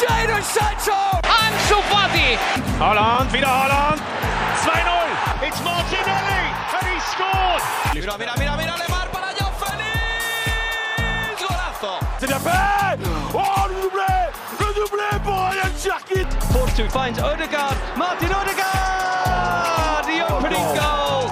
Jadon Sancho! Ansu Fati! Holland, wieder Holland! 2-0! It's Martinelli! And he scored! Mira, mira, mira, mira, Lemar para Joao Félix! Golazo! C'est bien fait! Oh, le doublé! Le doublé pour Ryan Cherkit! Force 2 finds Odegaard. Martin Odegaard! The opening goal!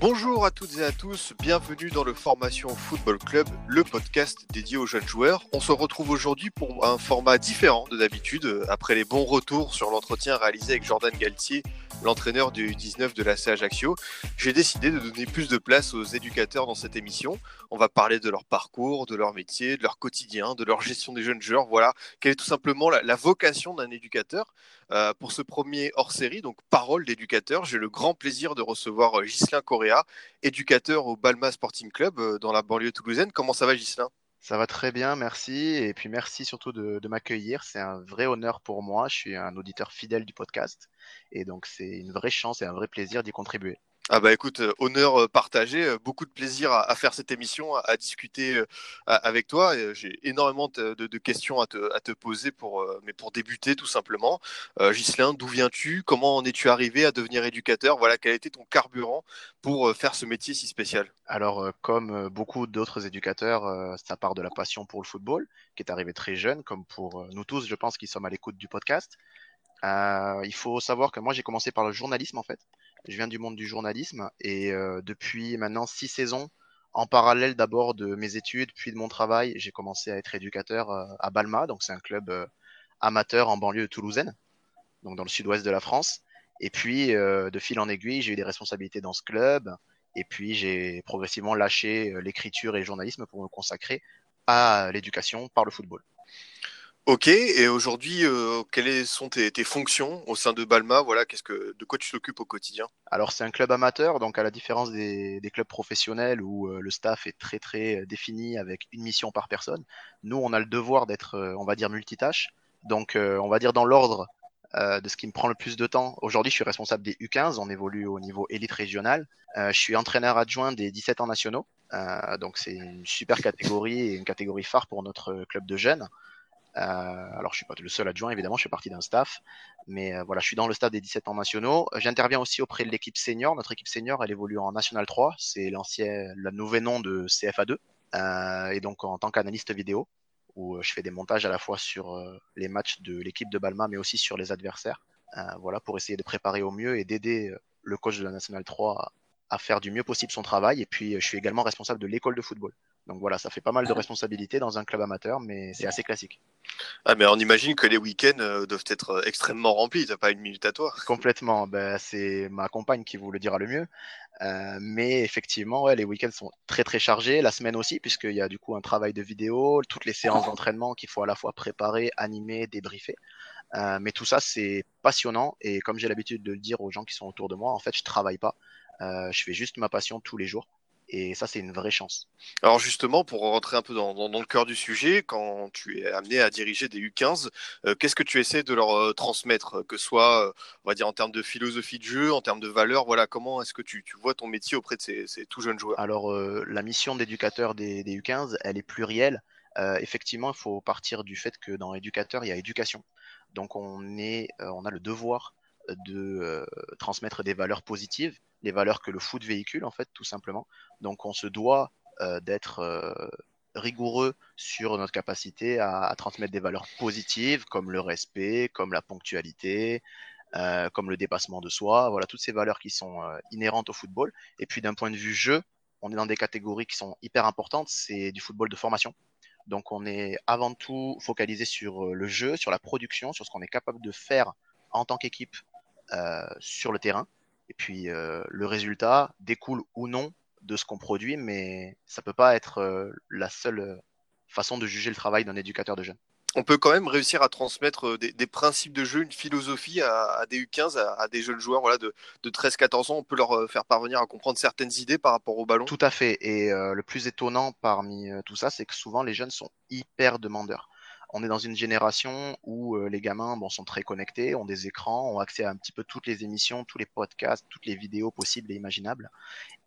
Bonjour à toutes et à tous, bienvenue dans le Formation Football Club, le podcast dédié aux jeunes joueurs. On se retrouve aujourd'hui pour un format différent de d'habitude, après les bons retours sur l'entretien réalisé avec Jordan Galtier, l'entraîneur du 19 de la C Ajaccio. J'ai décidé de donner plus de place aux éducateurs dans cette émission. On va parler de leur parcours, de leur métier, de leur quotidien, de leur gestion des jeunes joueurs. Voilà, quelle est tout simplement la, vocation d'un éducateur. Euh, pour ce premier hors-série, donc parole d'éducateur, j'ai le grand plaisir de recevoir Ghislain Correa, éducateur au Balma Sporting Club euh, dans la banlieue toulousaine. Comment ça va Ghislain? Ça va très bien, merci. Et puis merci surtout de, m'accueillir. C'est un vrai honneur pour moi. Je suis un auditeur fidèle du podcast. Et donc c'est une vraie chance et un vrai plaisir d'y contribuer. Ah bah écoute, euh, honneur euh, partagé, euh, beaucoup de plaisir à, faire cette émission, à, discuter avec toi. J'ai énormément de, questions à te, poser pour, mais pour débuter tout simplement. Euh, Ghislain, d'où viens-tu? Comment en es-tu arrivé à devenir éducateur? Voilà, quel été ton carburant pour faire ce métier si spécial? Alors, comme beaucoup d'autres éducateurs, ça part de la passion pour le football, qui est arrivé très jeune, comme pour nous tous, je pense, qui sommes à l'écoute du podcast. Il faut savoir que moi, j'ai commencé par le journalisme, en fait. Je viens du monde du journalisme et euh, depuis maintenant six saisons, en parallèle d'abord de mes études, puis de mon travail, j'ai commencé à être éducateur euh, à Balma, donc c'est un club euh, amateur en banlieue toulousaine, donc dans le sud-ouest de la France. Et puis, de fil en aiguille, j'ai eu des responsabilités dans ce club. Et puis, j'ai progressivement lâché l'écriture et le journalisme pour me consacrer à l'éducation par le football. Ok, et aujourd'hui, euh, quelles sont tes, fonctions au sein de Balma? Voilà, qu'est-ce que, de quoi tu t'occupes au quotidien? Alors, c'est un club amateur, donc à la différence des, clubs professionnels où euh, le staff est très, très euh, défini avec une mission par personne, nous, on a le devoir d'être, on va dire, multitâche. Donc, on va dire dans l'ordre de ce qui me prend le plus de temps. Aujourd'hui, je suis responsable des U15, on évolue au niveau élite régional. Euh, je suis entraîneur adjoint des 17 ans nationaux. Donc, c'est une super catégorie et une catégorie phare pour notre club de jeunes. Euh, alors, je suis pas le seul adjoint, évidemment, je fais partie d'un staff. Mais euh, voilà, je suis dans le staff des 17 ans nationaux. J'interviens aussi auprès de l'équipe senior. Notre équipe senior, elle évolue en National 3. C'est l'ancien, le nouveau nom de CFA2. Euh, et donc, en tant qu'analyste vidéo, où je fais des montages à la fois sur les matchs de l'équipe de Balma, mais aussi sur les adversaires. Voilà, pour essayer de préparer au mieux et d'aider le coach de la National 3 à, faire du mieux possible son travail. Et puis, je suis également responsable de l'école de football. Donc voilà, ça fait pas mal de responsabilités dans un club amateur, mais c'est assez classique. Ah, mais on imagine que les week-ends euh, doivent être euh, extrêmement remplis, t'as pas une minute à toi Complètement. Ben, c'est ma compagne qui vous le dira le mieux. Euh, mais effectivement, ouais, les week-ends sont très très chargés. La semaine aussi, puisqu'il y a du coup un travail de vidéo, toutes les séances d'entraînement qu'il faut à la fois préparer, animer, débriefer. Euh, mais tout ça, c'est passionnant. Et comme j'ai l'habitude de le dire aux gens qui sont autour de moi, en fait, je travaille pas. Euh, je fais juste ma passion tous les jours. Et ça, c'est une vraie chance. Alors justement, pour rentrer un peu dans, dans- dans le cœur du sujet, quand tu es amené à diriger des U15, euh, qu'est-ce que tu essaies de leur euh, transmettre, que ce soit, euh, on va dire, en termes de philosophie de jeu, en termes de valeurs, voilà, comment est-ce que tu, tu vois ton métier auprès de ces, ces tout jeunes joueurs? Alors, la mission d'éducateur des, des U15, elle est plurielle. Effectivement, il faut partir du fait que dans éducateur, il y a éducation. Donc, on, est, on a le devoir de euh, transmettre des valeurs positives, les valeurs que le foot véhicule, en fait, tout simplement. Donc, on se doit euh, d'être euh, rigoureux sur notre capacité à, transmettre des valeurs positives, comme le respect, comme la ponctualité, comme le dépassement de soi. Voilà, toutes ces valeurs qui sont inhérentes au football. Et puis, d'un point de vue jeu, on est dans des catégories qui sont hyper importantes. C'est du football de formation. Donc, on est avant tout focalisé sur le jeu, sur la production, sur ce qu'on est capable de faire en tant qu'équipe sur le terrain. Et puis, euh, le résultat découle ou non de ce qu'on produit, mais ça peut pas être euh, la seule euh, façon de juger le travail d'un éducateur de jeunes. On peut quand même réussir à transmettre euh, des, des principes de jeu, une philosophie à, à des U15, à, à des jeunes joueurs voilà, de, de 13-14 ans. On peut leur euh, faire parvenir à comprendre certaines idées par rapport au ballon. Tout à fait. Et euh, le plus étonnant parmi euh, tout ça, c'est que souvent les jeunes sont hyper demandeurs. On est dans une génération où euh, les gamins sont très connectés, ont des écrans, ont accès à un petit peu toutes les émissions, tous les podcasts, toutes les vidéos possibles et imaginables.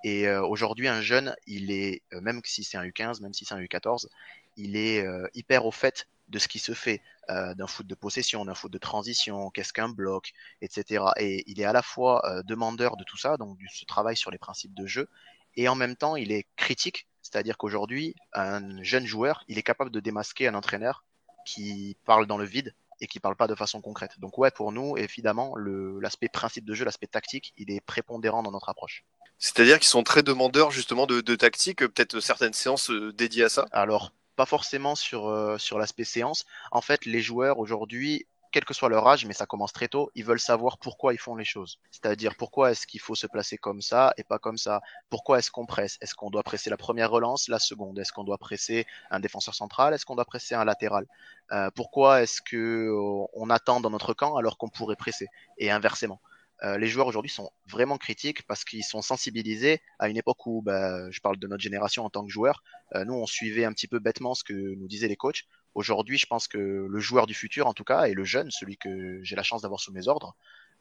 Et euh, aujourd'hui, un jeune, il est, euh, même si c'est un U15, même si c'est un U14, il est hyper au fait de ce qui se fait, d'un foot de possession, d'un foot de transition, qu'est-ce qu'un bloc, etc. Et il est à la fois demandeur de tout ça, donc du ce travail sur les principes de jeu, et en même temps, il est critique, c'est-à-dire qu'aujourd'hui, un jeune joueur, il est capable de démasquer un entraîneur qui parle dans le vide et qui parle pas de façon concrète. Donc ouais, pour nous, évidemment, l'aspect principe de jeu, l'aspect tactique, il est prépondérant dans notre approche. C'est-à-dire qu'ils sont très demandeurs justement de, de tactique, peut-être certaines séances euh, dédiées à ça? Alors, pas forcément sur, euh, sur l'aspect séance. En fait, les joueurs aujourd'hui, quel que soit leur âge, mais ça commence très tôt, ils veulent savoir pourquoi ils font les choses. C'est-à-dire pourquoi est-ce qu'il faut se placer comme ça et pas comme ça? Pourquoi est-ce qu'on presse? Est-ce qu'on doit presser la première relance, la seconde? Est-ce qu'on doit presser un défenseur central? Est-ce qu'on doit presser un latéral? Euh, Pourquoi est-ce que euh, on attend dans notre camp alors qu'on pourrait presser? Et inversement. Euh, les joueurs aujourd'hui sont vraiment critiques parce qu'ils sont sensibilisés à une époque où, bah, je parle de notre génération en tant que joueur, euh, nous on suivait un petit peu bêtement ce que nous disaient les coachs. Aujourd'hui, je pense que le joueur du futur, en tout cas, et le jeune, celui que j'ai la chance d'avoir sous mes ordres,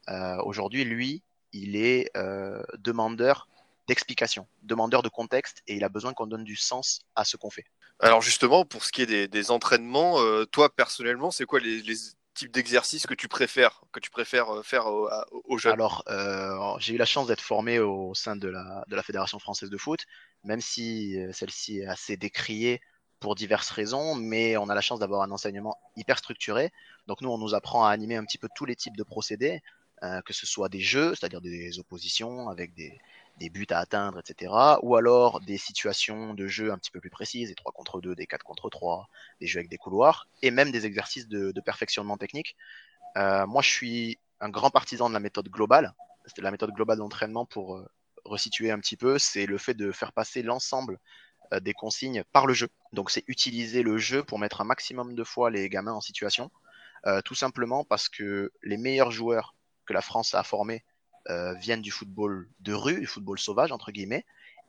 euh, aujourd'hui, lui, il est demandeur d'explication, demandeur de contexte, et il a besoin qu'on donne du sens à ce qu'on fait. Alors justement, pour ce qui est des, entraînements, toi personnellement, c'est quoi les, les type d'exercice que tu préfères, que tu préfères euh, faire aux, jeunes? Alors, euh, j'ai eu la chance d'être formé au sein de la, de la Fédération française de foot, même si euh, celle-ci est assez décriée pour diverses raisons, mais on a la chance d'avoir un enseignement hyper structuré. Donc nous, on nous apprend à animer un petit peu tous les types de procédés, que ce soit des jeux, c'est-à-dire des oppositions avec des, buts à atteindre, etc. Ou alors des situations de jeu un petit peu plus précises, des 3 contre 2, des 4 contre 3, des jeux avec des couloirs, et même des exercices de, perfectionnement technique. Euh, moi, je suis un grand partisan de la méthode globale. C'était la méthode globale d'entraînement pour euh, resituer un petit peu. C'est le fait de faire passer l'ensemble euh, des consignes par le jeu. Donc, c'est utiliser le jeu pour mettre un maximum de fois les gamins en situation. tout simplement parce que les meilleurs joueurs que la France a formés euh, viennent du football de rue, du football sauvage, entre guillemets.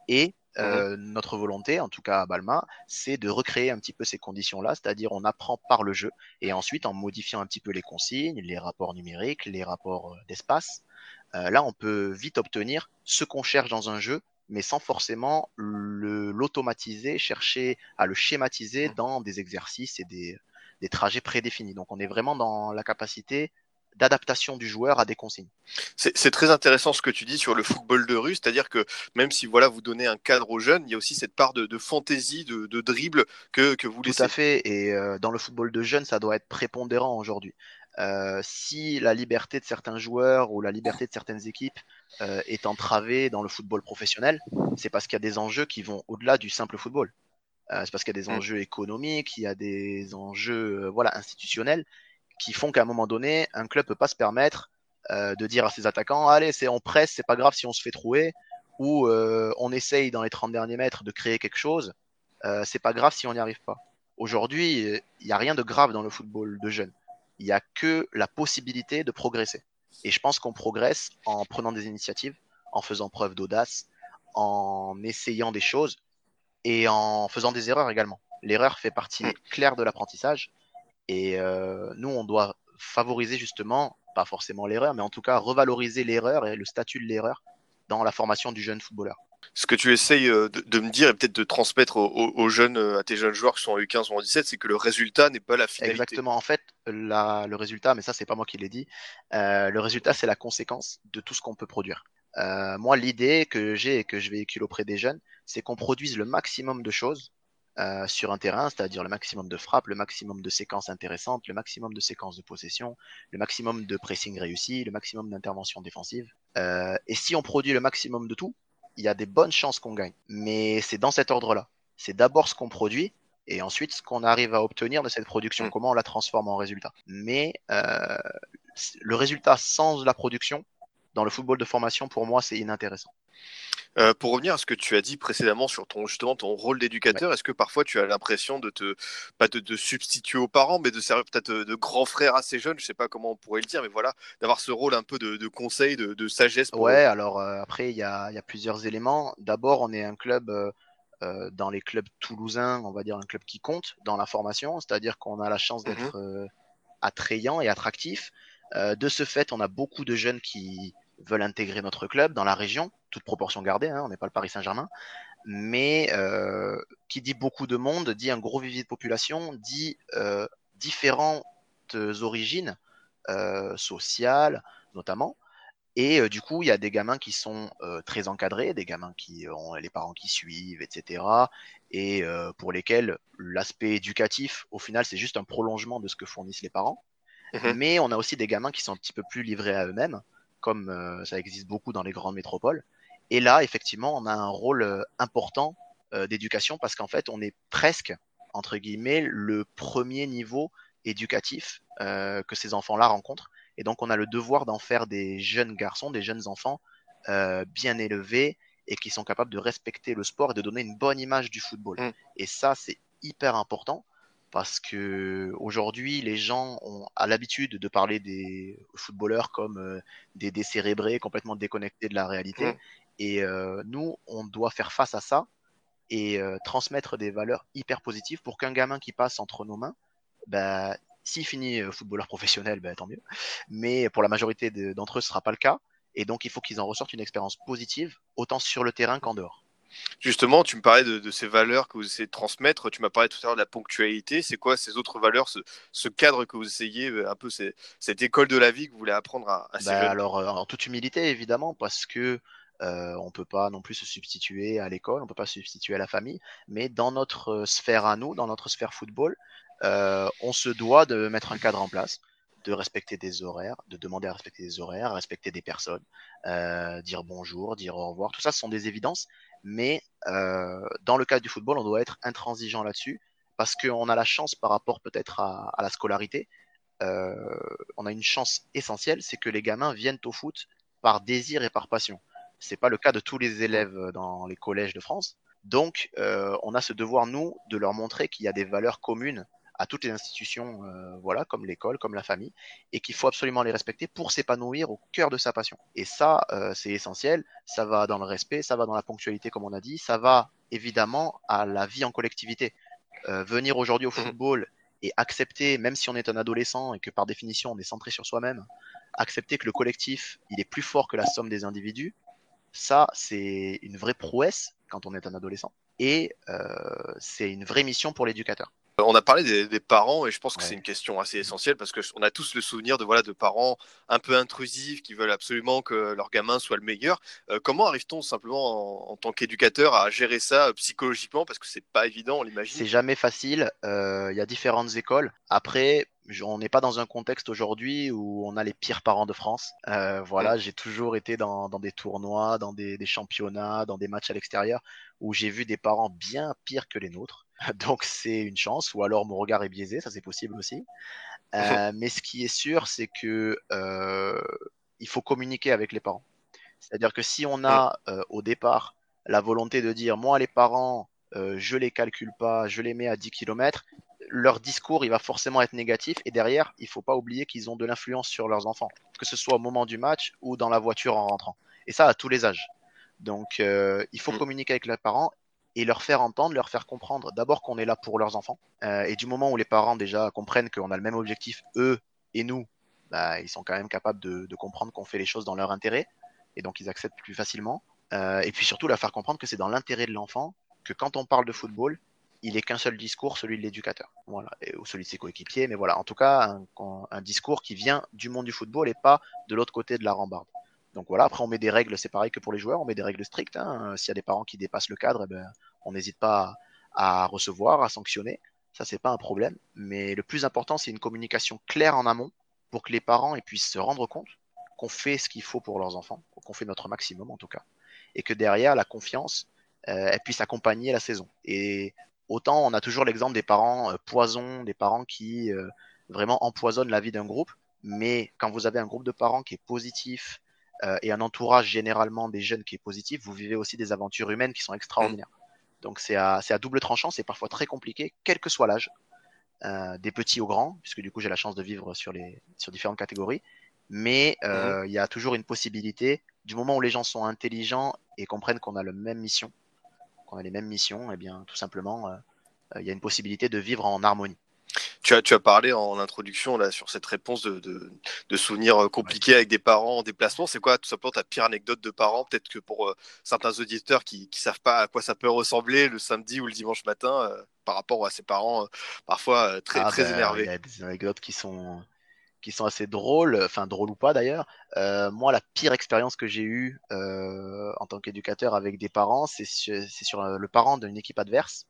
Et euh, mhm. notre volonté, en tout cas à Balma, c'est de recréer un petit peu ces conditions-là, c'est-à-dire on apprend par le jeu et ensuite en modifiant un petit peu les consignes, les rapports numériques, les rapports euh, d'espace, là on peut vite obtenir ce qu'on cherche dans un jeu, mais sans forcément l'automatiser, chercher à le schématiser dans des exercices et des, des trajets prédéfinis. Donc on est vraiment dans la capacité d'adaptation du joueur à des consignes. C'est très intéressant ce que tu dis sur le football de rue, c'est-à-dire que même si voilà vous donnez un cadre aux jeunes, il y a aussi cette part de, fantaisie, de, dribble que, que, vous laissez. Tout à fait, et euh, dans le football de jeunes, ça doit être prépondérant aujourd'hui. Euh, si la liberté de certains joueurs ou la liberté de certaines équipes euh, est entravée dans le football professionnel, c'est parce qu'il y a des enjeux qui vont au-delà du simple football. c'est parce qu'il y a des mm. enjeux économiques, il y a des enjeux voilà institutionnels qui font qu'à un moment donné, un club peut pas se permettre euh, de dire à ses attaquants allez, c'est on presse, c'est pas grave si on se fait trouer, ou euh, on essaye dans les 30 derniers mètres de créer quelque chose, euh, c'est pas grave si on n'y arrive pas. Aujourd'hui, il n'y a rien de grave dans le football de jeunes. Il n'y a que la possibilité de progresser. Et je pense qu'on progresse en prenant des initiatives, en faisant preuve d'audace, en essayant des choses et en faisant des erreurs également. L'erreur fait partie claire de l'apprentissage. Et euh, nous, on doit favoriser justement, pas forcément l'erreur, mais en tout cas revaloriser l'erreur et le statut de l'erreur dans la formation du jeune footballeur. Ce que tu essayes euh, de, me dire et peut-être de transmettre aux, jeunes, euh, à tes jeunes joueurs qui sont en U15 ou en 17, c'est que le résultat n'est pas la finalité. Exactement. En fait, le résultat, mais ça, c'est pas moi qui l'ai dit, le résultat, c'est la conséquence de tout ce qu'on peut produire. moi, l'idée que j'ai et que je véhicule auprès des jeunes, c'est qu'on produise le maximum de choses euh, sur un terrain, c'est-à-dire le maximum de frappes, le maximum de séquences intéressantes, le maximum de séquences de possession, le maximum de pressing réussi, le maximum d'intervention défensive. Euh, et si on produit le maximum de tout, il y a des bonnes chances qu'on gagne. Mais c'est dans cet ordre-là. C'est d'abord ce qu'on produit et ensuite ce qu'on arrive à obtenir de cette production, mm. comment on la transforme en résultat. Mais euh, le résultat sans la production, dans le football de formation, pour moi, c'est inintéressant. Euh, pour revenir à ce que tu as dit précédemment sur ton justement ton rôle d'éducateur, est-ce que parfois tu as l'impression de te pas de, substituer aux parents, mais de servir peut-être de, grand frère à ces jeunes, je sais pas comment on pourrait le dire, mais voilà, d'avoir ce rôle un peu de, conseil, de, sagesse. ouais, alors euh, après il y a, y a, plusieurs éléments. D'abord, on est un club euh, dans les clubs toulousains, on va dire un club qui compte dans la formation, c'est-à-dire qu'on a la chance mmh d'être attrayant et attractif. de ce fait, on a beaucoup de jeunes qui veulent intégrer notre club dans la région, toute proportion gardée, hein, on n'est pas le Paris Saint-Germain, mais euh, qui dit beaucoup de monde, dit un gros vivier de population, dit euh, différentes origines sociales notamment. Et du coup, il y a des gamins qui sont très encadrés, des gamins qui ont les parents qui suivent, etc. Et pour lesquels l'aspect éducatif, au final, c'est juste un prolongement de ce que fournissent les parents. Mmh Mais on a aussi des gamins qui sont un petit peu plus livrés à eux-mêmes, comme ça existe beaucoup dans les grandes métropoles. Et là, effectivement, on a un rôle important d'éducation parce qu'en fait, on est presque, entre guillemets, le premier niveau éducatif que ces enfants-là rencontrent. Et donc, on a le devoir d'en faire des jeunes garçons, des jeunes enfants euh, bien élevés et qui sont capables de respecter le sport et de donner une bonne image du football. Mm. Et ça, c'est hyper important parce que aujourd'hui, les gens ont à l'habitude de parler des footballeurs comme euh, des décérébrés, complètement déconnectés de la réalité. Mm. Et euh, nous, on doit faire face à ça et transmettre des valeurs hyper positives pour qu'un gamin qui passe entre nos mains, bah, s'il finit euh, footballeur professionnel, ben, tant mieux. Mais pour la majorité d'entre eux, ce ne sera pas le cas. Et donc, il faut qu'ils en ressortent une expérience positive, autant sur le terrain qu'en dehors. Justement, tu me parlais de, ces valeurs que vous essayez de transmettre. Tu m'as parlé tout à l'heure de la ponctualité. C'est quoi ces autres valeurs, ce, cadre que vous essayez, euh, un peu cette école de la vie que vous voulez apprendre à, ces ben, jeunes? Alors, euh, en toute humilité, évidemment, parce que euh, on ne peut pas non plus se substituer à l'école, on ne peut pas se substituer à la famille, mais dans notre sphère à nous, dans notre sphère football, euh, on se doit de mettre un cadre en place, de respecter des horaires, de demander à respecter des horaires, respecter des personnes, euh, dire bonjour, dire au revoir. Tout ça, ce sont des évidences, mais euh, dans le cadre du football, on doit être intransigeant là-dessus parce qu'on a la chance par rapport peut-être à, la scolarité. on a une chance essentielle, c'est que les gamins viennent au foot par désir et par passion. C'est pas le cas de tous les élèves dans les collèges de France. Donc, on a ce devoir, nous, de leur montrer qu'il y a des valeurs communes à toutes les institutions, euh, voilà, comme l'école, comme la famille, et qu'il faut absolument les respecter pour s'épanouir au cœur de sa passion. Et ça, euh, c'est essentiel. Ça va dans le respect, ça va dans la ponctualité, comme on a dit, ça va évidemment à la vie en collectivité. Euh, venir aujourd'hui au mmh. football et accepter, même si on est un adolescent et que par définition on est centré sur soi-même, accepter que le collectif, il est plus fort que la somme des individus, ça, c'est une vraie prouesse quand on est un adolescent. Et c'est une vraie mission pour l'éducateur. On a parlé des, parents et je pense que c'est une question assez essentielle parce qu'on a tous le souvenir de voilà de parents un peu intrusifs qui veulent absolument que leur gamin soit le meilleur. Euh, comment arrive-t-on simplement en, tant qu'éducateur à gérer ça euh, psychologiquement? Parce que c'est pas évident, on l'imagine. C'est jamais facile. Euh, il y a différentes écoles. Après, on n'est pas dans un contexte aujourd'hui où on a les pires parents de France. voilà, j'ai toujours été dans, des tournois, dans des, championnats, dans des matchs à l'extérieur où j'ai vu des parents bien pires que les nôtres. Donc c'est une chance, ou alors mon regard est biaisé, ça c'est possible aussi. Euh, mais ce qui est sûr, c'est que euh, il faut communiquer avec les parents. C'est-à-dire que si on a euh, au départ la volonté de dire moi les parents, je les calcule pas, je les mets à 10 km, leur discours il va forcément être négatif et derrière il faut pas oublier qu'ils ont de l'influence sur leurs enfants, que ce soit au moment du match ou dans la voiture en rentrant. Et ça à tous les âges. Donc il faut mm. communiquer avec les parents et leur faire entendre, leur faire comprendre d'abord qu'on est là pour leurs enfants. Euh, et du moment où les parents déjà comprennent qu'on a le même objectif, eux et nous, bah, ils sont quand même capables de, comprendre qu'on fait les choses dans leur intérêt, et donc ils acceptent plus facilement. Euh, et puis surtout leur faire comprendre que c'est dans l'intérêt de l'enfant que quand on parle de football, il est qu'un seul discours, celui de l'éducateur, ou celui de ses coéquipiers, mais voilà, en tout cas un discours qui vient du monde du football et pas de l'autre côté de la rambarde. Donc voilà, après on met des règles, c'est pareil que pour les joueurs, on met des règles strictes. Hein. S'il y a des parents qui dépassent le cadre, eh ben, on n'hésite pas à, recevoir, à sanctionner. Ça, c'est pas un problème. Mais le plus important, c'est une communication claire en amont pour que les parents puissent se rendre compte qu'on fait ce qu'il faut pour leurs enfants, qu'on fait notre maximum en tout cas. Et que derrière, la confiance, euh, elle puisse accompagner la saison. Et autant on a toujours l'exemple des parents euh, poisons, des parents qui euh, vraiment empoisonnent la vie d'un groupe. Mais quand vous avez un groupe de parents qui est positif, euh, et un entourage généralement des jeunes qui est positif, vous vivez aussi des aventures humaines qui sont extraordinaires. Donc c'est à, à, double tranchant, c'est parfois très compliqué, quel que soit l'âge, euh, des petits aux grands, puisque du coup j'ai la chance de vivre sur, les, sur différentes catégories. Mais euh, mhm. il y a toujours une possibilité, du moment où les gens sont intelligents et comprennent qu'on a la même mission, qu'on a les mêmes missions, et eh bien tout simplement, il y a une possibilité de vivre en harmonie. Tu as, tu as parlé en introduction là, sur cette réponse de, de, de souvenirs compliqués avec des parents en déplacement. C'est quoi tout simplement ta pire anecdote de parents? Peut-être que pour euh, certains auditeurs qui ne savent pas à quoi ça peut ressembler le samedi ou le dimanche matin euh, par rapport à ses parents, euh, parfois très, Ah, très ben, énervés. Il y a des anecdotes qui sont, qui sont assez drôles, enfin drôles ou pas d'ailleurs. Euh, moi, la pire expérience que j'ai eue euh, en tant qu'éducateur avec des parents, c'est sur, sur euh, le parent d'une équipe adverse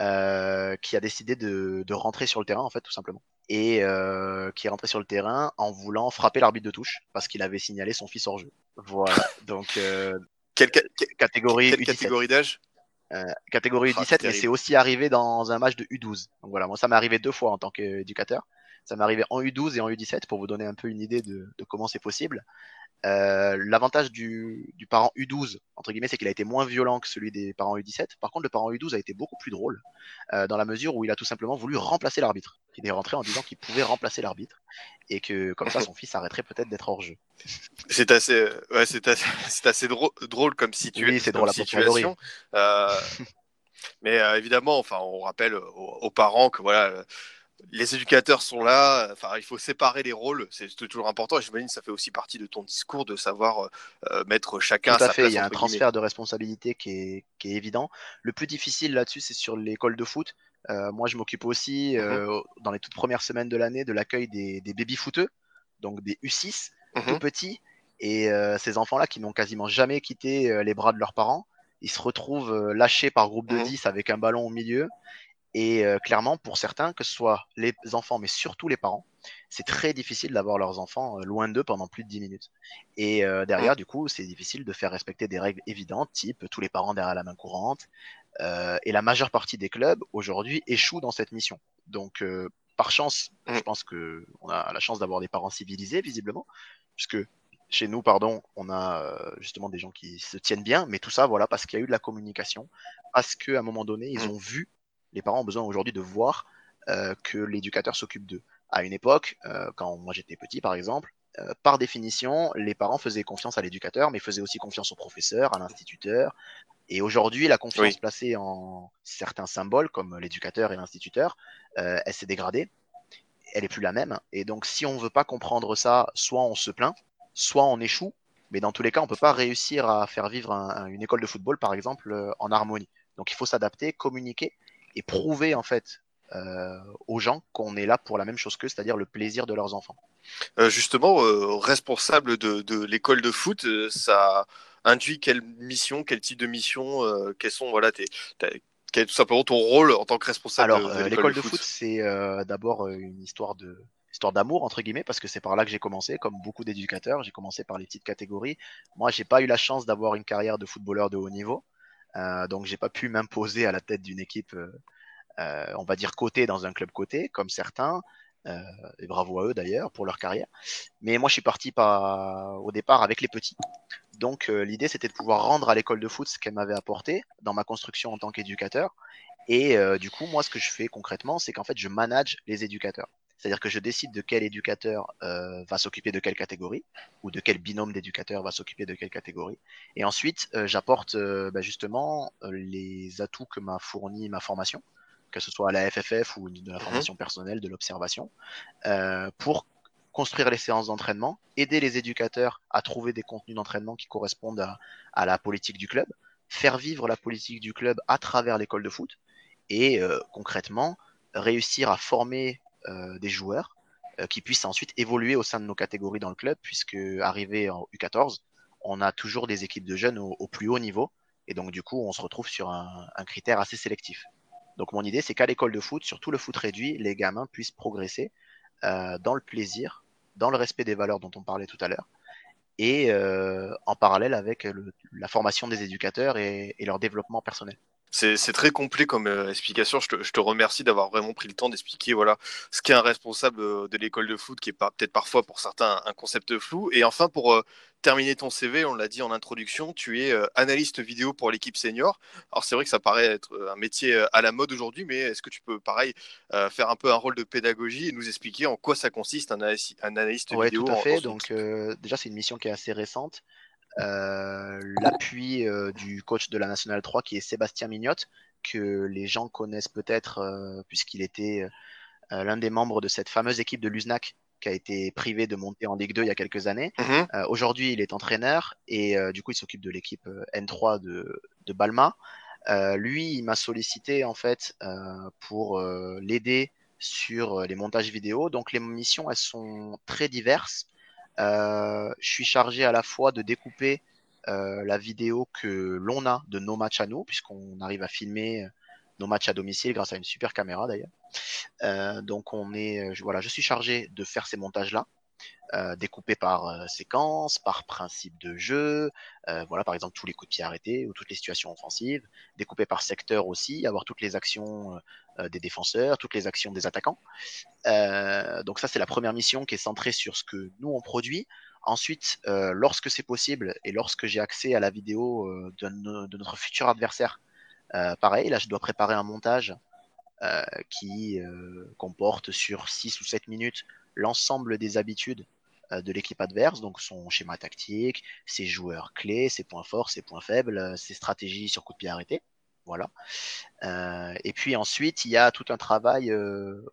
euh, qui a décidé de, de rentrer sur le terrain, en fait, tout simplement. Et euh, qui est rentré sur le terrain en voulant frapper l'arbitre de touche parce qu'il avait signalé son fils hors jeu. Voilà, donc euh, Quelle, ca- quelle- catégorie quelle U17. catégorie d'âge? Euh, catégorie Ah, U17, c'est mais c'est aussi arrivé dans un match de U12. Donc voilà, moi ça m'est arrivé deux fois en tant qu'éducateur. Ça m'est arrivé en U12 et en U17 pour vous donner un peu une idée de, de comment c'est possible. Euh, L'avantage du, du parent U12, entre guillemets, c'est qu'il a été moins violent que celui des parents U17. Par contre, le parent U12 a été beaucoup plus drôle, euh, dans la mesure où il a tout simplement voulu remplacer l'arbitre. Il est rentré en disant qu'il pouvait remplacer l'arbitre et que comme ça son fils arrêterait peut-être d'être hors jeu. C'est assez, ouais, c'est assez, c'est assez drôle, drôle comme, situa- Oui, comme drôle situation. Euh, mais évidemment, enfin, on rappelle aux, aux parents que voilà, les éducateurs sont là. euh, Enfin, il faut séparer les rôles. C'est toujours important. Et j'imagine que ça fait aussi partie de ton discours de savoir euh, mettre chacun Tout à à sa fait, place. il y a un guillemets. transfert de responsabilité qui est, qui est évident. Le plus difficile là-dessus, c'est sur l'école de foot. Euh, moi, je m'occupe aussi, Mhm. euh, dans les toutes premières semaines de l'année, de l'accueil des, des baby-footeux, donc des U6, Mhm. tout petits. Et euh, ces enfants-là qui n'ont quasiment jamais quitté euh, les bras de leurs parents, ils se retrouvent euh, lâchés par groupe de Mhm. 10 avec un ballon au milieu. Et euh, clairement, pour certains, que ce soit les enfants, mais surtout les parents, c'est très difficile d'avoir leurs enfants euh, loin d'eux pendant plus de 10 minutes. Et euh, derrière, du coup, c'est difficile de faire respecter des règles évidentes, type tous les parents derrière la main courante. Euh, et la majeure partie des clubs, aujourd'hui, échouent dans cette mission. Donc, euh, par chance, Mm. je pense que on a la chance d'avoir des parents civilisés, visiblement, puisque chez nous, pardon, on a euh, justement des gens qui se tiennent bien, mais tout ça, voilà, parce qu'il y a eu de la communication, parce qu'à un moment donné, ils Mm. ont vu, les parents ont besoin aujourd'hui de voir euh, que l'éducateur s'occupe d'eux. À une époque, euh, quand moi j'étais petit, par exemple, euh, par définition, les parents faisaient confiance à l'éducateur, mais faisaient aussi confiance au professeur, à l'instituteur. Et aujourd'hui, la confiance Oui. placée en certains symboles, comme l'éducateur et l'instituteur, elle s'est dégradée. Elle est plus la même. Et donc, si on veut pas comprendre ça, soit on se plaint, soit on échoue. Mais dans tous les cas, on peut pas réussir à faire vivre un- un- une école de football, par exemple, en harmonie. Donc, il faut s'adapter, communiquer et prouver en fait euh, aux gens qu'on est là pour la même chose qu'eux, c'est-à-dire le plaisir de leurs enfants. Euh, justement, euh, responsable de, de l'école de foot, ça induit quelle mission, quel type de mission, quels sont voilà, tes, quel est tout simplement ton rôle en tant que responsable Alors, de, de l'école l'école de, foot, c'est d'abord une histoire de histoire d'amour entre guillemets parce que c'est par là que j'ai commencé comme beaucoup d'éducateurs. J'ai commencé par les petites catégories. Moi j'ai pas eu la chance d'avoir une carrière de footballeur de haut niveau euh, donc j'ai pas pu m'imposer à la tête d'une équipe euh, euh, on va dire cotée dans un club coté comme certains et bravo à eux d'ailleurs pour leur carrière. Mais moi je suis parti par, au départ avec les petits. Donc l'idée c'était de pouvoir rendre à l'école de foot ce qu'elle m'avait apporté dans ma construction en tant qu'éducateur. Et du coup, moi, ce que je fais concrètement, c'est qu'en fait, je manage les éducateurs. C'est-à-dire que je décide de quel éducateur euh, va s'occuper de quelle catégorie, ou de quel binôme d'éducateurs va s'occuper de quelle catégorie. Et ensuite, euh, j'apporte euh, bah, justement les atouts que m'a fourni ma formation, que ce soit à la FFF ou de la formation personnelle, de l'observation, pour construire les séances d'entraînement, aider les éducateurs à trouver des contenus d'entraînement qui correspondent à, à la politique du club, faire vivre la politique du club à travers l'école de foot, et concrètement réussir à former des joueurs euh, qui puissent ensuite évoluer au sein de nos catégories dans le club, puisque arrivé en U14, on a toujours des équipes de jeunes au, plus haut niveau, et donc du coup on se retrouve sur un, critère assez sélectif. Donc mon idée c'est qu'à l'école de foot, surtout le foot réduit, les gamins puissent progresser euh, dans le plaisir, dans le respect des valeurs dont on parlait tout à l'heure, et euh, en parallèle avec la formation des éducateurs et leur développement personnel. C'est très complet comme euh, explication. Je te, je te remercie d'avoir vraiment pris le temps d'expliquer voilà ce qu'est un responsable euh, de l'école de foot, qui est peut-être parfois pour certains un concept flou. Et enfin, pour euh, terminer ton CV, on l'a dit en introduction, tu es analyste vidéo pour l'équipe senior. Alors c'est vrai que ça paraît être un métier à la mode aujourd'hui, mais est-ce que tu peux pareil faire un peu un rôle de pédagogie et nous expliquer en quoi ça consiste un, analyste- Ouais, vidéo tout à fait. en Donc déjà, c'est une mission qui est assez récente. Euh, L'appui euh, du coach de la Nationale 3, qui est Sébastien Mignotte, que les gens connaissent peut-être euh, puisqu'il était l'un des membres de cette fameuse équipe de Luznac qui a été privé de monter en Ligue 2 il y a quelques années. Mhm. Aujourd'hui, il est entraîneur et du coup, il s'occupe de l'équipe N3 de, de Balma. lui, il m'a sollicité en fait pour l'aider sur les montages vidéo. Donc les missions, elles sont très diverses. Je suis chargé à la fois de découper euh, la vidéo que l'on a de nos matchs à nous, puisqu'on arrive à filmer euh, nos matchs à domicile grâce à une super caméra d'ailleurs. Euh, donc on est, voilà, je suis chargé de faire ces montages-là. Euh, découpés par séquence, par principe de jeu, euh, voilà par exemple tous les coups de pied arrêtés ou toutes les situations offensives, découpés par secteur aussi, avoir toutes les actions des défenseurs, toutes les actions des attaquants. donc ça c'est la première mission qui est centrée sur ce que nous on produit. Ensuite, euh, lorsque c'est possible et lorsque j'ai accès à la vidéo euh, de, de, notre futur adversaire, euh, pareil, là je dois préparer un montage euh, qui euh, comporte sur 6 ou 7 minutes l'ensemble des habitudes euh, de l'équipe adverse, donc son schéma tactique, ses joueurs clés, ses points forts, ses points faibles, ses stratégies sur coup de pied arrêté. Voilà. et puis ensuite, il y a tout un travail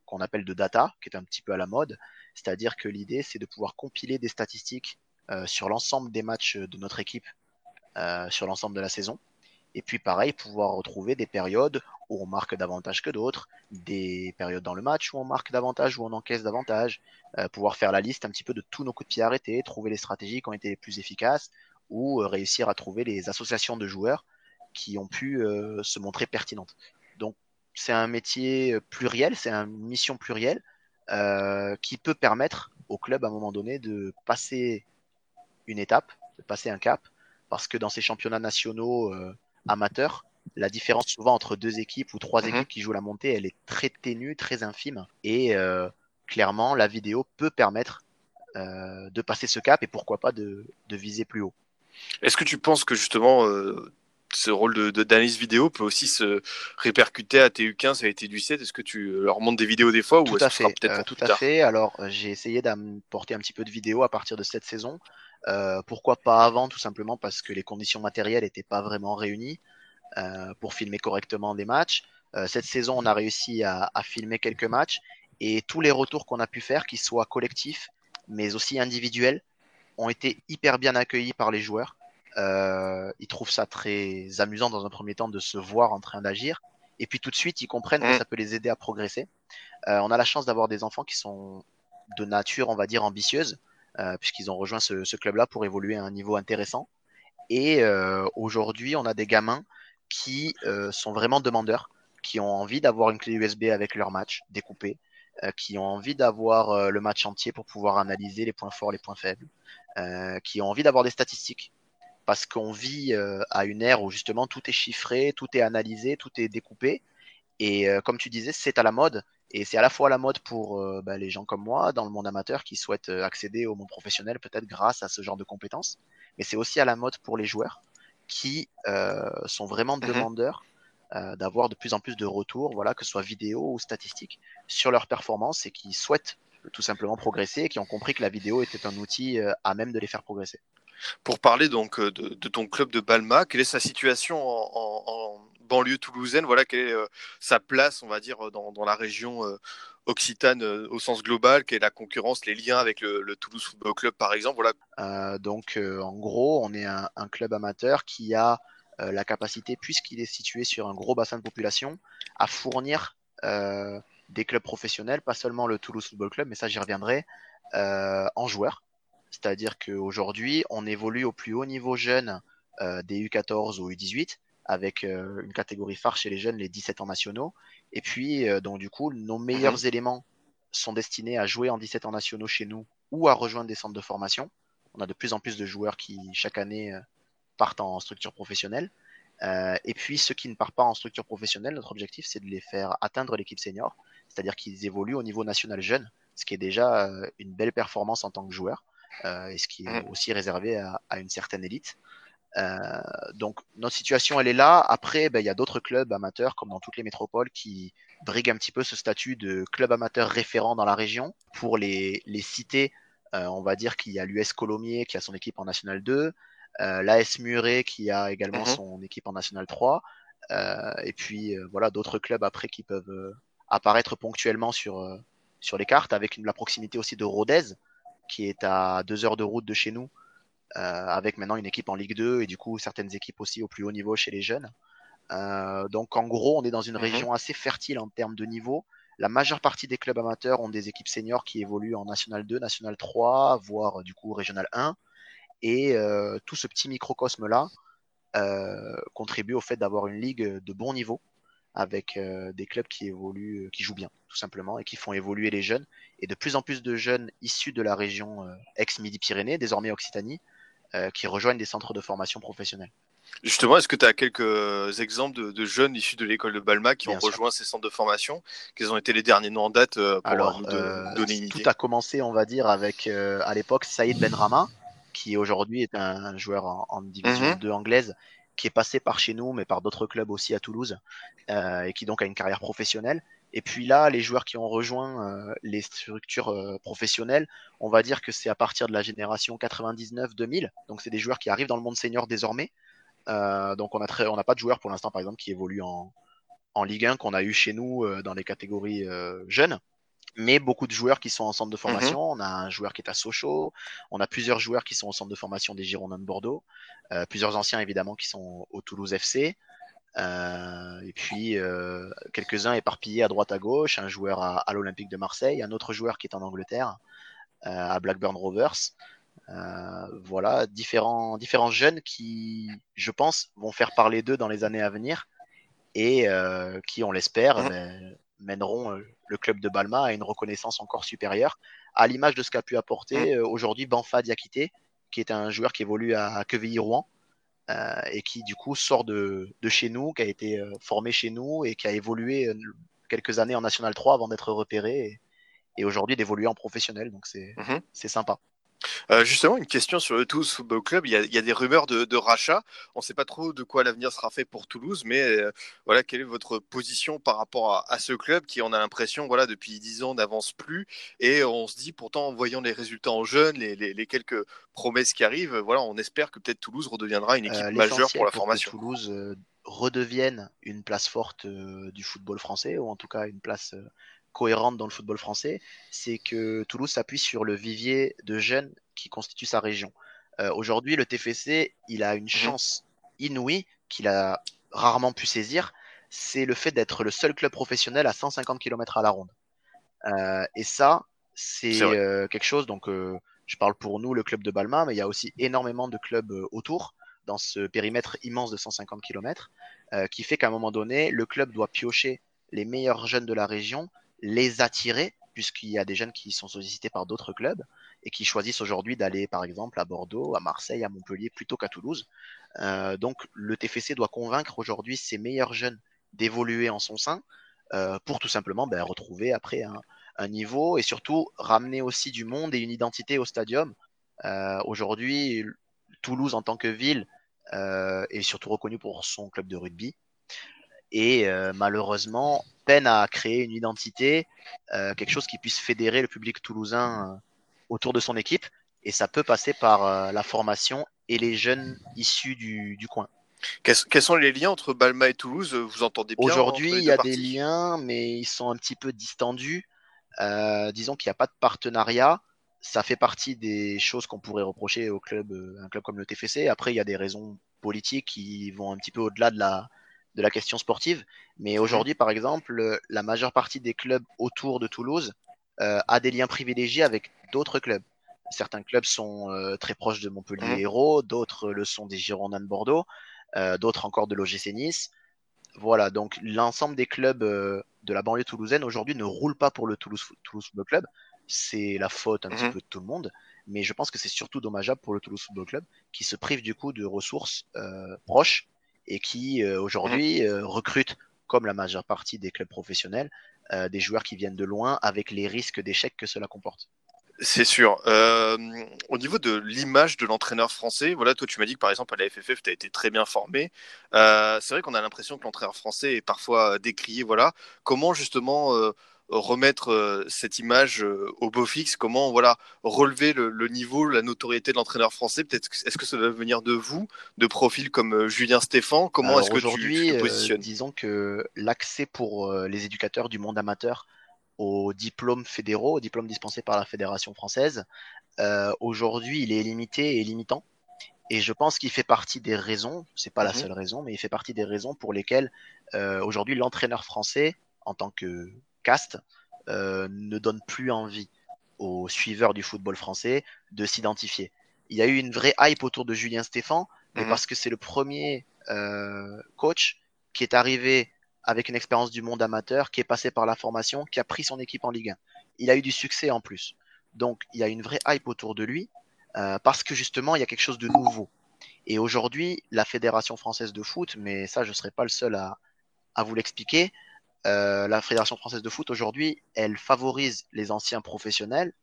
qu'on appelle de data, qui est un petit peu à la mode, c'est-à-dire que l'idée, c'est de pouvoir compiler des statistiques euh, sur l'ensemble des matchs de notre équipe euh, sur l'ensemble de la saison. Et puis pareil, pouvoir retrouver des périodes où on marque davantage que d'autres, des périodes dans le match où on marque davantage, où on encaisse davantage, euh, pouvoir faire la liste un petit peu de tous nos coups de pied arrêtés, trouver les stratégies qui ont été les plus efficaces, ou euh, réussir à trouver les associations de joueurs qui ont pu euh, se montrer pertinentes. Donc c'est un métier pluriel, c'est une mission plurielle, qui peut permettre au club à un moment donné de passer une étape, de passer un cap, parce que dans ces championnats nationaux amateurs, la différence souvent entre deux équipes ou trois Mhm. équipes qui jouent la montée, elle est très ténue, très infime, et euh, clairement la vidéo peut permettre euh, de passer ce cap et pourquoi pas de, de viser plus haut. Est-ce que tu penses que justement euh, ce rôle de de- d'analyse vidéo peut aussi se répercuter à TU15 et à TU17 Est-ce que tu leur montres des vidéos des fois ou Tout à fait, euh, tout à fait. Alors, j'ai essayé d'apporter un petit peu de vidéo à partir de cette saison. Pourquoi pas avant, tout simplement parce que les conditions matérielles n'étaient pas vraiment réunies pour filmer correctement des matchs. Euh, cette saison, on a réussi à, à filmer quelques matchs et tous les retours qu'on a pu faire, qu'ils soient collectifs mais aussi individuels, ont été hyper bien accueillis par les joueurs. Euh, ils trouvent ça très amusant dans un premier temps de se voir en train d'agir. Et puis tout de suite, ils comprennent que ça peut les aider à progresser. Euh, on a la chance d'avoir des enfants qui sont de nature, on va dire, ambitieuse, euh, puisqu'ils ont rejoint ce, ce club-là pour évoluer à un niveau intéressant. Et euh, aujourd'hui, on a des gamins qui euh, sont vraiment demandeurs, qui ont envie d'avoir une clé USB avec leur match découpé, euh, qui ont envie d'avoir euh, le match entier pour pouvoir analyser les points forts, les points faibles, qui ont envie d'avoir des statistiques. Parce qu'on vit à une ère où justement tout est chiffré, tout est analysé, tout est découpé. Et comme tu disais, c'est à la mode. Et c'est à la fois à la mode pour bah, les gens comme moi, dans le monde amateur, qui souhaitent accéder au monde professionnel, peut-être grâce à ce genre de compétences. Mais c'est aussi à la mode pour les joueurs qui euh, sont vraiment Mhm. demandeurs euh, d'avoir de plus en plus de retours, voilà, que ce soit vidéo ou statistiques, sur leur performance et qui souhaitent tout simplement progresser et qui ont compris que la vidéo était un outil euh, à même de les faire progresser. Pour parler donc euh, de, de ton club de Balma, quelle est sa situation en, en- en banlieue toulousaine? Voilà, quelle est euh, sa place, on va dire, dans, dans la région euh, occitane euh, au sens global Quelle est la concurrence, les liens avec le, Toulouse Football Club, par exemple. Euh, donc, euh, en gros, on est un, club amateur qui a la capacité, puisqu'il est situé sur un gros bassin de population, à fournir des clubs professionnels, pas seulement le Toulouse Football Club, mais ça j'y reviendrai, en joueurs. C'est-à-dire qu'aujourd'hui, on évolue au plus haut niveau jeune des U14 ou U18, avec euh, une catégorie phare chez les jeunes, les 17 ans nationaux. Et puis, euh, donc du coup, nos meilleurs éléments sont destinés à jouer en 17 ans nationaux chez nous ou à rejoindre des centres de formation. On a de plus en plus de joueurs qui, chaque année, euh, partent en structure professionnelle. Et puis, ceux qui ne partent pas en structure professionnelle, notre objectif, c'est de les faire atteindre l'équipe senior, c'est-à-dire qu'ils évoluent au niveau national jeune, ce qui est déjà une belle performance en tant que joueur, et ce qui est Mhm. aussi réservé à, à une certaine élite. Euh, donc, notre situation, elle est là. Après, ben, il y a d'autres clubs amateurs, comme dans toutes les métropoles, qui briguent un petit peu ce statut de club amateur référent dans la région. Pour les, les citer, euh, on va dire qu'il y a l'US Colomiers qui a son équipe en National 2, euh, l'AS Muret qui a également Mhm. son équipe en National 3, euh, et puis voilà d'autres clubs après qui peuvent apparaître ponctuellement sur, sur les cartes, avec la proximité aussi de Rodez, qui est à deux heures de route de chez nous, avec maintenant une équipe en Ligue 2 et du coup certaines équipes aussi au plus haut niveau chez les jeunes. donc en gros, on est dans une mhm. région assez fertile en termes de niveau. La majeure partie des clubs amateurs ont des équipes seniors qui évoluent en National 2, National 3, voire du coup Régional 1. Et euh, tout ce petit microcosme-là euh, contribue au fait d'avoir une ligue de bon niveau avec euh, des clubs qui évoluent, qui jouent bien, tout simplement, et qui font évoluer les jeunes. Et de plus en plus de jeunes issus de la région ex-Midi-Pyrénées, désormais Occitanie, qui rejoignent des centres de formation professionnelle. Justement, est-ce que tu as quelques exemples de, jeunes issus de l'école de Balma qui ont rejoint ces centres de formation Quels ont été les derniers noms en date pour Alors, nous donner une idée Tout a commencé, on va dire, avec à l'époque Saïd Benrama, qui aujourd'hui est un, joueur en, division 2 mhm. anglaise, qui est passé par chez nous, mais par d'autres clubs aussi à Toulouse, euh, et qui donc a une carrière professionnelle. Et puis là, les joueurs qui ont rejoint euh, les structures euh, professionnelles, on va dire que c'est à partir de la génération 99-2000. Donc c'est des joueurs qui arrivent dans le monde senior désormais. donc on n'a pas de joueurs pour l'instant, par exemple, qui évoluent en, en Ligue 1 qu'on a eu chez nous dans les catégories jeunes mais beaucoup de joueurs qui sont en centre de mhm. formation. On a un joueur qui est à Sochaux, on a plusieurs joueurs qui sont au centre de formation des Girondins de Bordeaux, euh, plusieurs anciens évidemment qui sont au Toulouse FC, euh, et puis euh, quelques-uns éparpillés à droite à gauche, un joueur à, l'Olympique de Marseille, un autre joueur qui est en Angleterre, à Blackburn Rovers. voilà, différents, différents jeunes qui, je pense, vont faire parler d'eux dans les années à venir et qui, on l'espère, mhm. ben, mèneront euh, le club de Balma à une reconnaissance encore supérieure, à l'image de ce qu'a pu apporter euh, aujourd'hui Banfa Diakité, qui est un joueur qui évolue à Quevilly-Rouen euh, et qui du coup sort de, chez nous, qui a été formé chez nous et qui a évolué quelques années en National 3 avant d'être repéré et, aujourd'hui d'évoluer en professionnel. Donc c'est mm-hmm. sympa. Euh, justement, une question sur le Toulouse Football Club. Il y a, des rumeurs de, rachat. On ne sait pas trop de quoi l'avenir sera fait pour Toulouse, mais euh, voilà, quelle est votre position par rapport à, ce club qui, on a l'impression, voilà, depuis 10 ans, n'avance plus? Et on se dit, pourtant, en voyant les résultats en jeunes, les, quelques promesses qui arrivent, voilà, on espère que peut-être Toulouse redeviendra une euh, équipe majeure pour la formation. Que Toulouse redevienne une place forte du football français, ou en tout cas une place cohérente dans le football français, c'est que Toulouse s'appuie sur le vivier de jeunes qui constitue sa région. Euh, aujourd'hui, le TFC, il a une mhm. chance inouïe qu'il a rarement pu saisir, c'est le fait d'être le seul club professionnel à 150 km à la ronde. Euh, et ça, c'est euh, quelque chose, donc je parle pour nous, le club de Balma, mais il y a aussi énormément de clubs autour dans ce périmètre immense de 150 km, qui fait qu'à un moment donné, le club doit piocher les meilleurs jeunes de la région les attirer, puisqu'il y a des jeunes qui sont sollicités par d'autres clubs et qui choisissent aujourd'hui d'aller par exemple à Bordeaux, à Marseille, à Montpellier plutôt qu'à Toulouse. Euh, donc le TFC doit convaincre aujourd'hui ses meilleurs jeunes d'évoluer en son sein euh, pour tout simplement ben, retrouver après un, niveau et surtout ramener aussi du monde et une identité au stadium. Euh, aujourd'hui, Toulouse en tant que ville est surtout reconnue pour son club de rugby et malheureusement peine à créer une identité, euh, quelque chose qui puisse fédérer le public toulousain euh, autour de son équipe. Et ça peut passer par euh, la formation et les jeunes issus du, coin. Quels sont les liens entre Balma et Toulouse? Vous entendez bien Aujourd'hui, il y a des liens, mais ils sont un petit peu distendus. disons qu'il n'y a pas de partenariat. Ça fait partie des choses qu'on pourrait reprocher au club, un club comme le TFC. Après, il y a des raisons politiques qui vont un petit peu au-delà de la, de la question sportive. Mais aujourd'hui, par exemple, la majeure partie des clubs autour de Toulouse euh, a des liens privilégiés avec d'autres clubs. Certains clubs sont euh, très proches de Montpellier. Hérault, d'autres le sont des Girondins de Bordeaux, euh, d'autres encore de l'OGC Nice. Voilà, donc l'ensemble des clubs de la banlieue toulousaine aujourd'hui ne roulent pas pour le Toulouse, Toulouse Football Club. C'est la faute un petit mhm. peu de tout le monde, mais je pense que c'est surtout dommageable pour le Toulouse Football Club qui se prive du coup de ressources proches et qui euh, aujourd'hui euh, recrute, comme la majeure partie des clubs professionnels, euh, des joueurs qui viennent de loin avec les risques d'échec que cela comporte. C'est sûr. Euh, au niveau de l'image de l'entraîneur français, voilà, toi tu m'as dit que par exemple à la FFF tu as été très bien formé. Euh, c'est vrai qu'on a l'impression que l'entraîneur français est parfois décrié. Voilà, comment justement euh, remettre cette image au beau fixe Comment voilà relever le, niveau, la notoriété de l'entraîneur français? Peut-être est-ce que ça doit venir de vous, de profils comme Julien Stéphan Comment est-ce que tu, te positionnes? Disons que l'accès pour les éducateurs du monde amateur aux diplômes fédéraux, aux diplômes dispensés par la Fédération française. Euh, aujourd'hui, il est limité et limitant. Et je pense qu'il fait partie des raisons, c'est pas la mhm. seule raison, mais il fait partie des raisons pour lesquelles euh, aujourd'hui l'entraîneur français, en tant que euh, ne donne plus envie aux suiveurs du football français de s'identifier. Il y a eu une vraie hype autour de Julien Stéphan, mais mhm. parce que c'est le premier coach qui est arrivé avec une expérience du monde amateur, qui est passé par la formation, qui a pris son équipe en Ligue 1. Il a eu du succès en plus. Donc il y a une vraie hype autour de lui, euh, parce que justement, il y a quelque chose de nouveau. Et aujourd'hui, la Fédération française de foot, mais ça, je ne serai pas le seul à, à vous l'expliquer, euh, la Fédération française de foot, aujourd'hui, elle favorise les anciens professionnels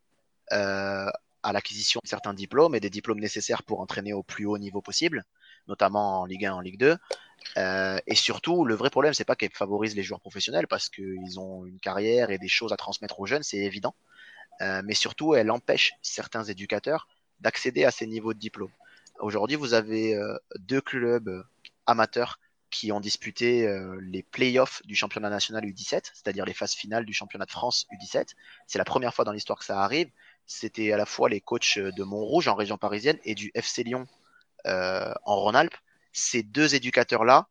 euh, à l'acquisition de certains diplômes et des diplômes nécessaires pour entraîner au plus haut niveau possible, notamment en Ligue 1, en Ligue 2. Euh, et surtout, le vrai problème, c'est pas qu'elle favorise les joueurs professionnels parce qu'ils ont une carrière et des choses à transmettre aux jeunes, c'est évident. Euh, mais surtout, elle empêche certains éducateurs d'accéder à ces niveaux de diplôme. Aujourd'hui, vous avez euh, deux clubs amateurs qui ont disputé les playoffs du championnat national U17, c'est-à-dire les phases finales du championnat de France U17. C'est la première fois dans l'histoire que ça arrive. C'était à la fois les coachs de Montrouge en région parisienne et du FC Lyon en Rhône-Alpes ces deux éducateurs-là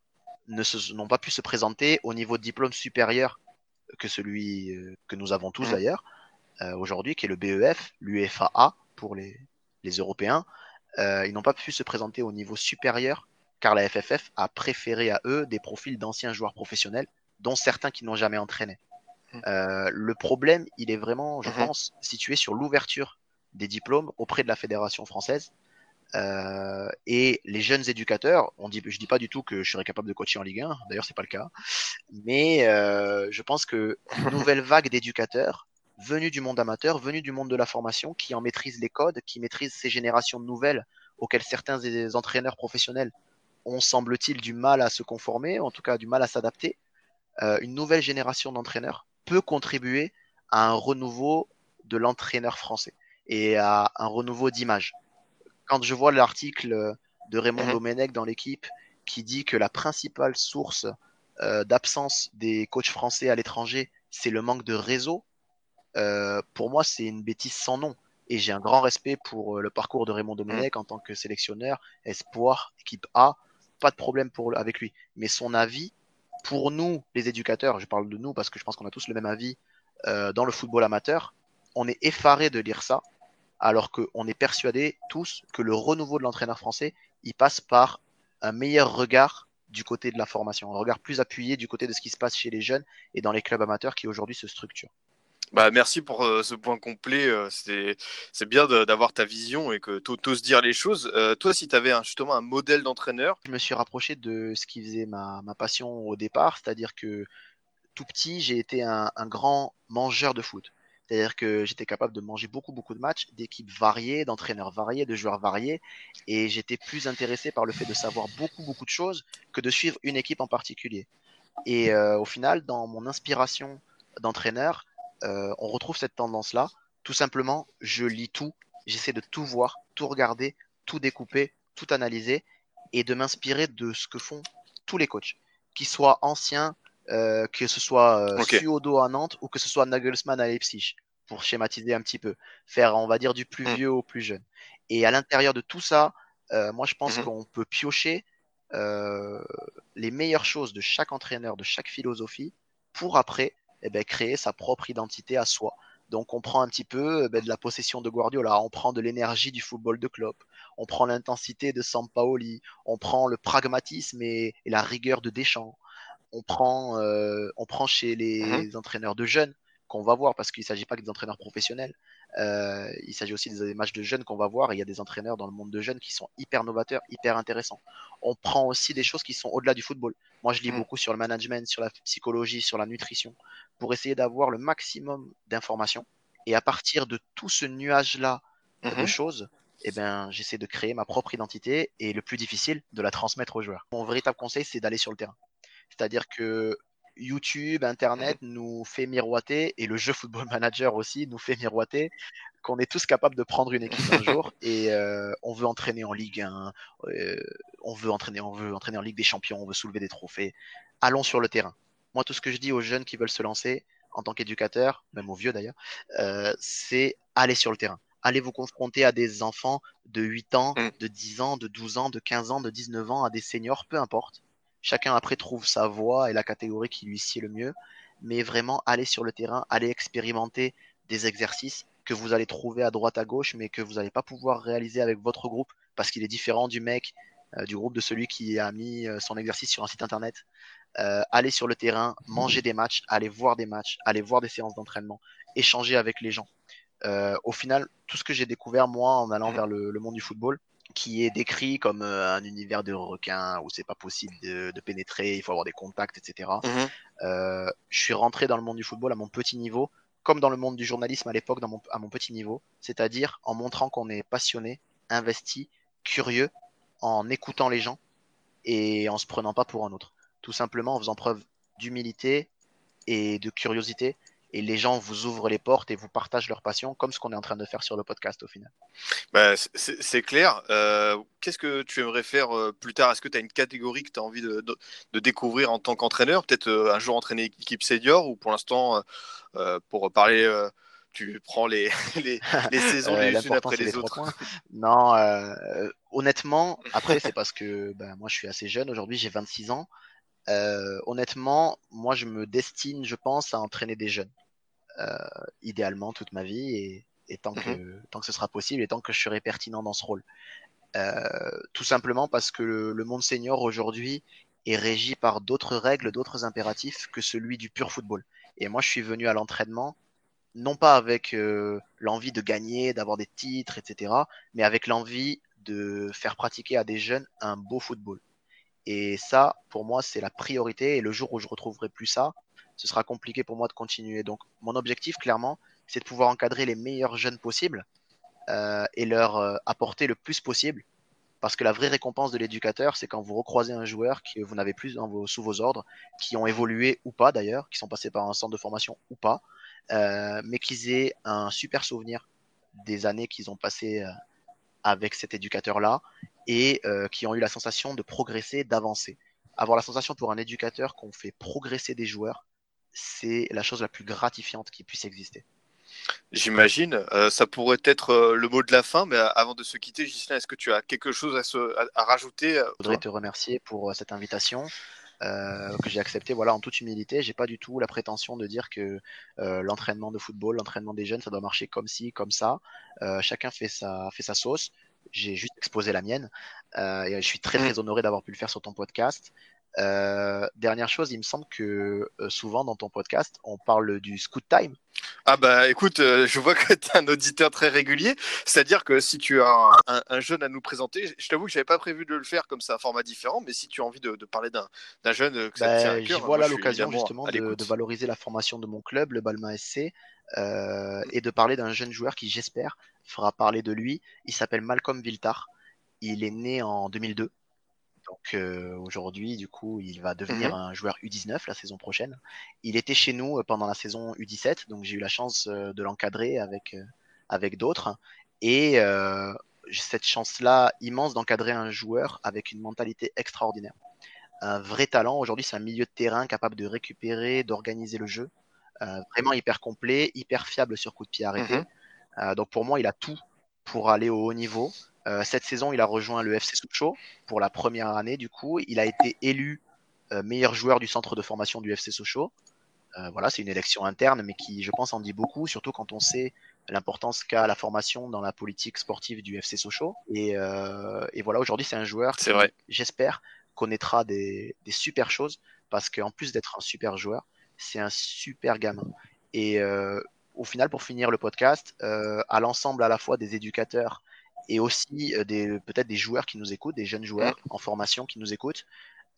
n'ont pas pu se présenter au niveau de diplôme supérieur que celui euh, que nous avons tous mmh. d'ailleurs euh, aujourd'hui, qui est le BEF, l'UFAA pour les, Européens. Euh, ils n'ont pas pu se présenter au niveau supérieur car la FFF a préféré à eux des profils d'anciens joueurs professionnels, dont certains qui n'ont jamais entraîné. Mmh. le problème, il est vraiment, je mmh. pense, situé sur l'ouverture des diplômes auprès de la fédération française euh, et les jeunes éducateurs, on dit, je dis pas du tout que je serais capable de coacher en Ligue 1, d'ailleurs c'est pas le cas, mais euh, je pense que une nouvelle vague d'éducateurs venus du monde amateur, venus du monde de la formation, qui en maîtrisent les codes, qui maîtrisent ces générations nouvelles auxquelles certains des entraîneurs professionnels ont, semble-t-il, du mal à se conformer, en tout cas du mal à s'adapter. Euh, une nouvelle génération d'entraîneurs peut contribuer à un renouveau de l'entraîneur français et à un renouveau d'image quand je vois l'article de Raymond mhm. Domenech dans l'équipe qui dit que la principale source euh, d'absence des coachs français à l'étranger, c'est le manque de réseau, euh, pour moi, c'est une bêtise sans nom. Et j'ai un grand respect pour le parcours de Raymond Domenech mhm. en tant que sélectionneur, espoir, équipe A, pas de problème pour, avec lui. Mais son avis, pour nous, les éducateurs, je parle de nous parce que je pense qu'on a tous le même avis dans le football amateur, on est effaré de lire ça alors qu'on est persuadé tous que le renouveau de l'entraîneur français, il passe par un meilleur regard du côté de la formation, un regard plus appuyé du côté de ce qui se passe chez les jeunes et dans les clubs amateurs qui aujourd'hui se structurent. Bah, merci pour euh, ce point complet. Euh, c'est bien d'avoir ta vision et que tu oses dire les choses. Euh, toi, si tu avais justement un modèle d'entraîneur. Je me suis rapproché de ce qui faisait ma, passion au départ, c'est-à-dire que tout petit, j'ai été un, grand mangeur de foot. C'est-à-dire que j'étais capable de manger beaucoup, beaucoup de matchs, d'équipes variées, d'entraîneurs variés, de joueurs variés. Et j'étais plus intéressé par le fait de savoir beaucoup, beaucoup de choses que de suivre une équipe en particulier. Et euh, au final, dans mon inspiration d'entraîneur, euh, on retrouve cette tendance-là. Tout simplement, je lis tout, j'essaie de tout voir, tout regarder, tout découper, tout analyser et de m'inspirer de ce que font tous les coachs, qu'ils soient anciens, euh, que ce soit euh, Suodo à Nantes ou que ce soit Nagelsmann à Leipzig, pour schématiser un petit peu, faire on va dire du plus mm. vieux au plus jeune. Et à l'intérieur de tout ça, moi je pense mm-hmm. qu'on peut piocher les meilleures choses de chaque entraîneur, de chaque philosophie, pour après eh ben, créer sa propre identité à soi. Donc on prend un petit peu eh ben, de la possession de Guardiola, on prend de l'énergie du football de Klopp, on prend l'intensité de Sampaoli, on prend le pragmatisme et la rigueur de Deschamps, on prend, euh, on prend chez les mhm. entraîneurs de jeunes qu'on va voir, parce qu'il ne s'agit pas que des entraîneurs professionnels, euh, il s'agit aussi des matchs de jeunes qu'on va voir, et il y a des entraîneurs dans le monde de jeunes qui sont hyper novateurs, hyper intéressants. On prend aussi des choses qui sont au-delà du football. Moi, je lis mhm. beaucoup sur le management, sur la psychologie, sur la nutrition, pour essayer d'avoir le maximum d'informations Et à partir de tout ce nuage-là de Mhm. choses, eh ben, j'essaie de créer ma propre identité et le plus difficile, de la transmettre aux joueurs. Mon véritable conseil, c'est d'aller sur le terrain. C'est-à-dire que YouTube, Internet nous fait miroiter et le jeu Football Manager aussi nous fait miroiter qu'on est tous capables de prendre une équipe un jour et euh, on veut entraîner en Ligue 1, euh, on veut entraîner, on veut entraîner en Ligue des Champions, on veut soulever des trophées. Allons sur le terrain. Moi, tout ce que je dis aux jeunes qui veulent se lancer en tant qu'éducateur, même aux vieux d'ailleurs, euh, c'est aller sur le terrain. Allez vous confronter à des enfants de 8 ans, Mm. de 10 ans, de 12 ans, de 15 ans, de 19 ans, à des seniors, peu importe. Chacun après trouve sa voie et la catégorie qui lui sied le mieux. Mais vraiment, aller sur le terrain, aller expérimenter des exercices que vous allez trouver à droite à gauche, mais que vous n'allez pas pouvoir réaliser avec votre groupe parce qu'il est différent du mec, euh, du groupe de celui qui a mis euh, son exercice sur un site internet. Euh, aller sur le terrain, manger des matchs, aller voir des matchs, aller voir des séances d'entraînement, échanger avec les gens. Euh, au final, tout ce que j'ai découvert moi en allant Mhm. vers le, le monde du football, qui est décrit comme euh, un univers de requins où c'est pas possible de, de pénétrer, il faut avoir des contacts, etc. Mhm. Euh, je suis rentré dans le monde du football à mon petit niveau, comme dans le monde du journalisme à l'époque, mon- à mon petit niveau, c'est-à-dire en montrant qu'on est passionné, investi, curieux, en écoutant les gens et en se prenant pas pour un autre. Tout simplement en faisant preuve d'humilité et de curiosité. Et les gens vous ouvrent les portes et vous partagent leur passion, comme ce qu'on est en train de faire sur le podcast au final. Bah, c'est- clair. Euh, Qu'est-ce que tu aimerais faire euh, plus tard? Est-ce que tu as une catégorie que tu as envie de, de- de découvrir en tant qu'entraîneur? Peut-être euh, un jour entraîner équipe senior ou pour l'instant, pour parler, tu prends les, les, les saisons Euh, les unes après les autres. Non, euh, honnêtement, après, c'est parce que ben, moi, je suis assez jeune. Aujourd'hui, j'ai 26 ans. Euh, honnêtement, moi, je me destine, je pense, à entraîner des jeunes. Euh, idéalement, toute ma vie. Et, et tant, que, tant que ce sera possible et tant que je serai pertinent dans ce rôle. Euh, tout simplement parce que le, le monde senior aujourd'hui est régi par d'autres règles, d'autres impératifs que celui du pur football. Et moi, je suis venu à l'entraînement non pas avec euh, l'envie de gagner, d'avoir des titres, etc., mais avec l'envie de faire pratiquer à des jeunes un beau football. Et ça, pour moi, c'est la priorité. Et le jour où je retrouverai plus ça, ce sera compliqué pour moi de continuer. Donc, mon objectif, clairement, c'est de pouvoir encadrer les meilleurs jeunes possibles euh, et leur euh, apporter le plus possible. Parce que la vraie récompense de l'éducateur, c'est quand vous recroisez un joueur que vous n'avez plus sous vos ordres, qui ont évolué ou pas d'ailleurs, qui sont passés par un centre de formation ou pas, euh, mais qu'ils aient un super souvenir des années qu'ils ont passées avec cet éducateur-là et qui ont eu la sensation de progresser, d'avancer. Avoir la sensation pour un éducateur qu'on fait progresser des joueurs, c'est la chose la plus gratifiante qui puisse exister. J'imagine. Euh, ça pourrait être euh, le mot de la fin, mais euh, avant de se quitter, Gislain, est-ce que tu as quelque chose à, se, à, à rajouter Je voudrais te remercier pour cette invitation. Euh, que j'ai accepté voilà en toute humilité j'ai pas du tout la prétention de dire que l'entraînement de football l'entraînement des jeunes ça doit marcher comme ci comme ça chacun fait sa fait sa sauce j'ai juste exposé la mienne euh, et je suis très très honoré d'avoir pu le faire sur ton podcast euh, dernière chose il me semble que euh, souvent dans ton podcast on parle du scoot time Ah bah écoute, euh, je vois que tu es un auditeur très régulier, c'est-à-dire que si tu as un, un- un jeune à nous présenter, je t'avoue que j'avais pas prévu de le faire comme c'est un format différent, mais si tu as envie de, de parler d'un jeune euh, que ça te tient à Ben, cœur, j'y vois moi, là je suis l'occasion justement de, valoriser la formation de mon club, le Balma SC, euh, et de parler d'un jeune joueur qui, j'espère, fera parler de lui. Il s'appelle Malcolm Viltar. Il est né en 2002. Donc euh, aujourd'hui, du coup, il va devenir Mhm. un joueur U19 la saison prochaine. Il était chez nous euh, pendant la saison U17, donc j'ai eu la chance euh, de l'encadrer avec, avec d'autres. Et euh, j'ai cette chance-là immense d'encadrer un joueur avec une mentalité extraordinaire un vrai talent. Aujourd'hui, c'est un milieu de terrain capable de récupérer, d'organiser le jeu. Euh, vraiment hyper complet, hyper fiable sur coup de pied arrêté. Mhm. Donc pour moi, il a tout pour aller au haut niveau. Euh, cette saison, il a rejoint le FC Sochaux pour la première année. Du coup, il a été élu euh, meilleur joueur du centre de formation du FC Sochaux. Euh, voilà, c'est une élection interne, mais qui, je pense, en dit beaucoup, surtout quand on sait l'importance qu'a la formation dans la politique sportive du FC Sochaux. Et, euh, et voilà, aujourd'hui, c'est un joueur C'est qui, vrai. j'espère, connaîtra des, des super choses parce qu'en plus d'être un super joueur, c'est un super gamin. Et euh, au final, pour finir le podcast, euh, à l'ensemble à la fois des éducateurs et aussi euh, des peut-être des joueurs qui nous écoutent, des jeunes joueurs en formation qui nous écoutent,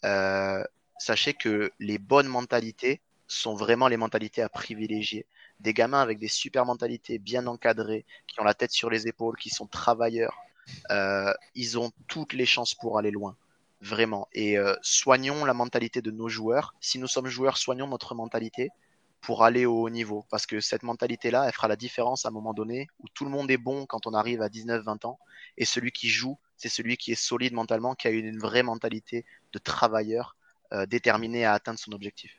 euh, sachez que les bonnes mentalités sont vraiment les mentalités à privilégier. Des gamins avec des super mentalités bien encadrées, qui ont la tête sur les épaules, qui sont travailleurs, euh, ils ont toutes les chances pour aller loin. Vraiment. Et euh, soignons la mentalité de nos joueurs. Si nous sommes joueurs, soignons notre mentalité pour aller au haut niveau. Parce que cette mentalité-là, elle fera la différence à un moment donné où tout le monde est bon quand on arrive à 19-20 ans. Et celui qui joue, c'est celui qui est solide mentalement, qui a une vraie mentalité de travailleur euh, déterminé à atteindre son objectif.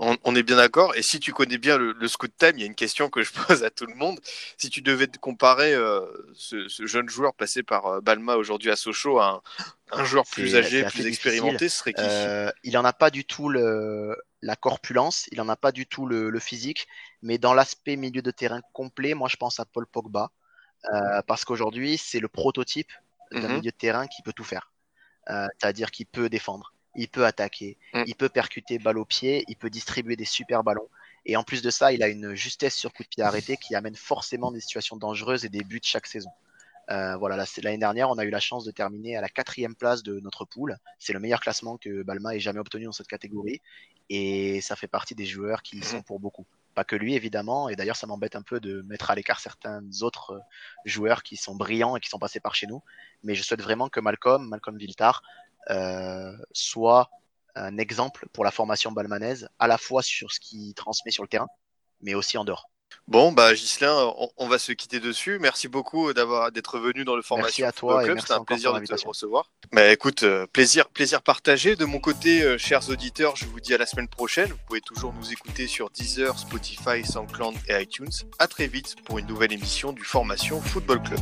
On, est bien d'accord. Et si tu connais bien le, le, Scoot Time, il y a une question que je pose à tout le monde. Si tu devais te comparer euh, ce, ce, jeune joueur passé par euh, Balma aujourd'hui à Sochaux à un, un joueur plus âgé, plus expérimenté, ce serait qui? Il n'en a pas du tout le, la corpulence, il n'en a pas du tout le, le physique, mais dans l'aspect milieu de terrain complet, moi je pense à Paul Pogba. Euh, parce qu'aujourd'hui, c'est le prototype d'un mm -hmm. milieu de terrain qui peut tout faire. Euh, C'est-à-dire qu'il peut défendre, il peut attaquer, mm. il peut percuter balle au pied, il peut distribuer des super ballons. Et en plus de ça, il a une justesse sur coup de pied arrêté qui amène forcément des situations dangereuses et des buts chaque saison. Euh, voilà, l'année dernière, on a eu la chance de terminer à la quatrième place de notre pool. C'est le meilleur classement que Balma ait jamais obtenu dans cette catégorie. Et ça fait partie des joueurs qui sont pour beaucoup. Pas que lui, évidemment. Et d'ailleurs, ça m'embête un peu de mettre à l'écart certains autres joueurs qui sont brillants et qui sont passés par chez nous. Mais je souhaite vraiment que Malcolm, Malcolm Viltar, euh, soit un exemple pour la formation balmanaise, à la fois sur ce qu'il transmet sur le terrain, mais aussi en dehors. Bon, bah Gislain, on, on, va se quitter dessus. Merci beaucoup d'avoir d'être venu dans le formation merci à toi Club. C'était un plaisir de te recevoir. Bah écoute, euh, plaisir, plaisir partagé. De mon côté, euh, chers auditeurs, je vous dis à la semaine prochaine. Vous pouvez toujours nous écouter sur Deezer, Spotify, SoundCloud et iTunes. À très vite pour une nouvelle émission du Formation Football Club.